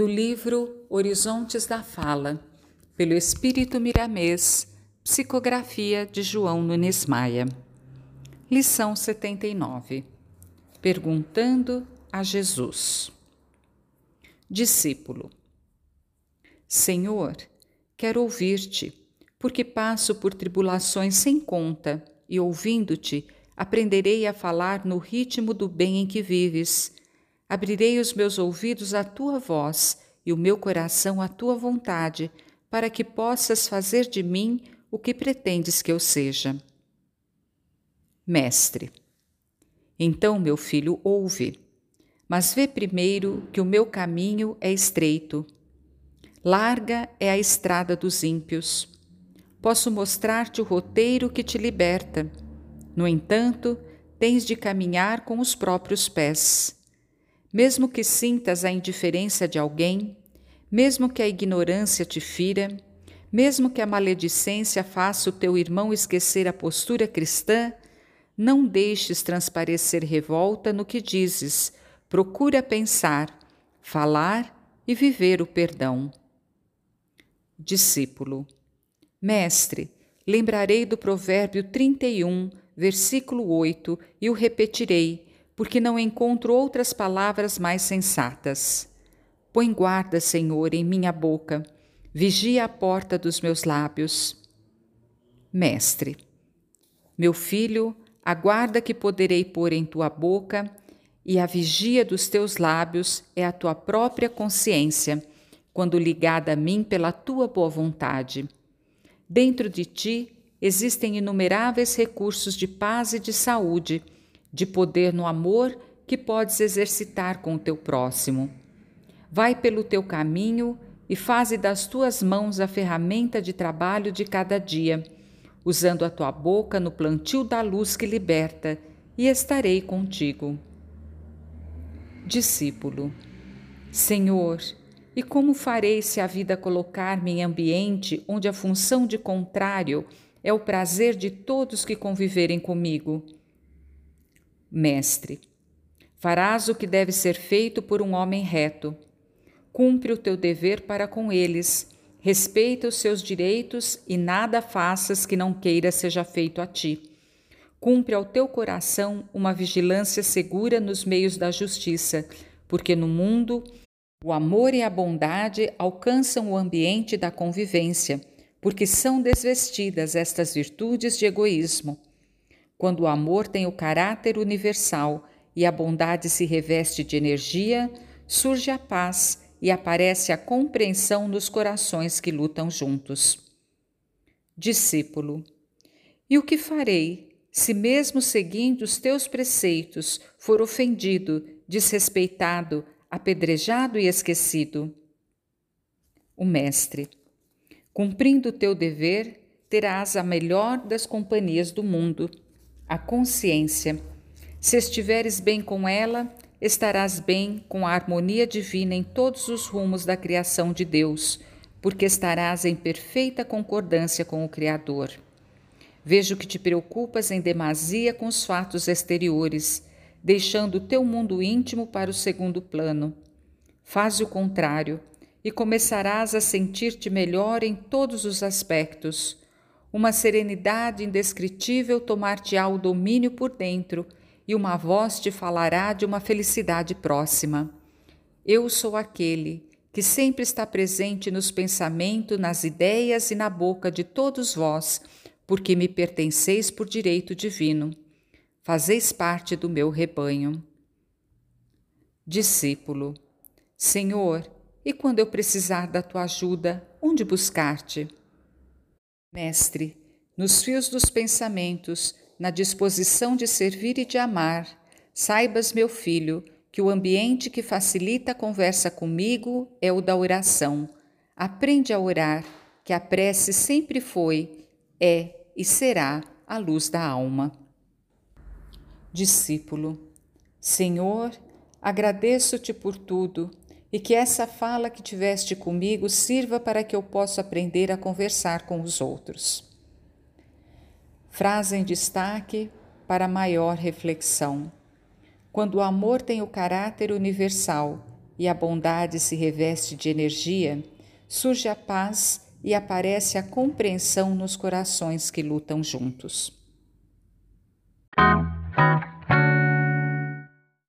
do livro Horizontes da Fala, pelo Espírito Miramês, psicografia de João Nunes Maia. Lição 79. Perguntando a Jesus. Discípulo. Senhor, quero ouvir-te, porque passo por tribulações sem conta, e ouvindo-te, aprenderei a falar no ritmo do bem em que vives Abrirei os meus ouvidos à tua voz e o meu coração à tua vontade, para que possas fazer de mim o que pretendes que eu seja. Mestre. Então, meu filho, ouve, mas vê primeiro que o meu caminho é estreito. Larga é a estrada dos ímpios. Posso mostrar-te o roteiro que te liberta. No entanto, tens de caminhar com os próprios pés. Mesmo que sintas a indiferença de alguém, mesmo que a ignorância te fira, mesmo que a maledicência faça o teu irmão esquecer a postura cristã, não deixes transparecer revolta no que dizes, procura pensar, falar e viver o perdão. Discípulo. Mestre, lembrarei do provérbio 31, versículo 8, e o repetirei porque não encontro outras palavras mais sensatas. Põe guarda, Senhor, em minha boca, vigia a porta dos meus lábios. Mestre, meu filho, aguarda que poderei pôr em tua boca, e a vigia dos teus lábios é a tua própria consciência, quando ligada a mim pela tua boa vontade. Dentro de ti existem inumeráveis recursos de paz e de saúde de poder no amor que podes exercitar com o teu próximo. Vai pelo teu caminho e faze das tuas mãos a ferramenta de trabalho de cada dia, usando a tua boca no plantio da luz que liberta, e estarei contigo. Discípulo. Senhor, e como farei se a vida colocar-me em ambiente onde a função de contrário é o prazer de todos que conviverem comigo? Mestre, farás o que deve ser feito por um homem reto. Cumpre o teu dever para com eles, respeita os seus direitos e nada faças que não queira seja feito a ti. Cumpre ao teu coração uma vigilância segura nos meios da justiça, porque no mundo o amor e a bondade alcançam o ambiente da convivência, porque são desvestidas estas virtudes de egoísmo. Quando o amor tem o caráter universal e a bondade se reveste de energia, surge a paz e aparece a compreensão nos corações que lutam juntos. Discípulo, e o que farei se, mesmo seguindo os teus preceitos, for ofendido, desrespeitado, apedrejado e esquecido? O Mestre, cumprindo o teu dever, terás a melhor das companhias do mundo a consciência. Se estiveres bem com ela, estarás bem com a harmonia divina em todos os rumos da criação de Deus, porque estarás em perfeita concordância com o Criador. Vejo que te preocupas em demasia com os fatos exteriores, deixando o teu mundo íntimo para o segundo plano. Faz o contrário e começarás a sentir-te melhor em todos os aspectos uma serenidade indescritível tomar-te-á o domínio por dentro, e uma voz te falará de uma felicidade próxima. Eu sou aquele que sempre está presente nos pensamentos, nas ideias e na boca de todos vós, porque me pertenceis por direito divino. Fazeis parte do meu rebanho. Discípulo, Senhor, e quando eu precisar da tua ajuda, onde buscar-te? Mestre, nos fios dos pensamentos, na disposição de servir e de amar, saibas, meu filho, que o ambiente que facilita a conversa comigo é o da oração. Aprende a orar, que a prece sempre foi, é e será a luz da alma. Discípulo, Senhor, agradeço-te por tudo e que essa fala que tiveste comigo sirva para que eu possa aprender a conversar com os outros. Frase em destaque para maior reflexão. Quando o amor tem o caráter universal e a bondade se reveste de energia, surge a paz e aparece a compreensão nos corações que lutam juntos.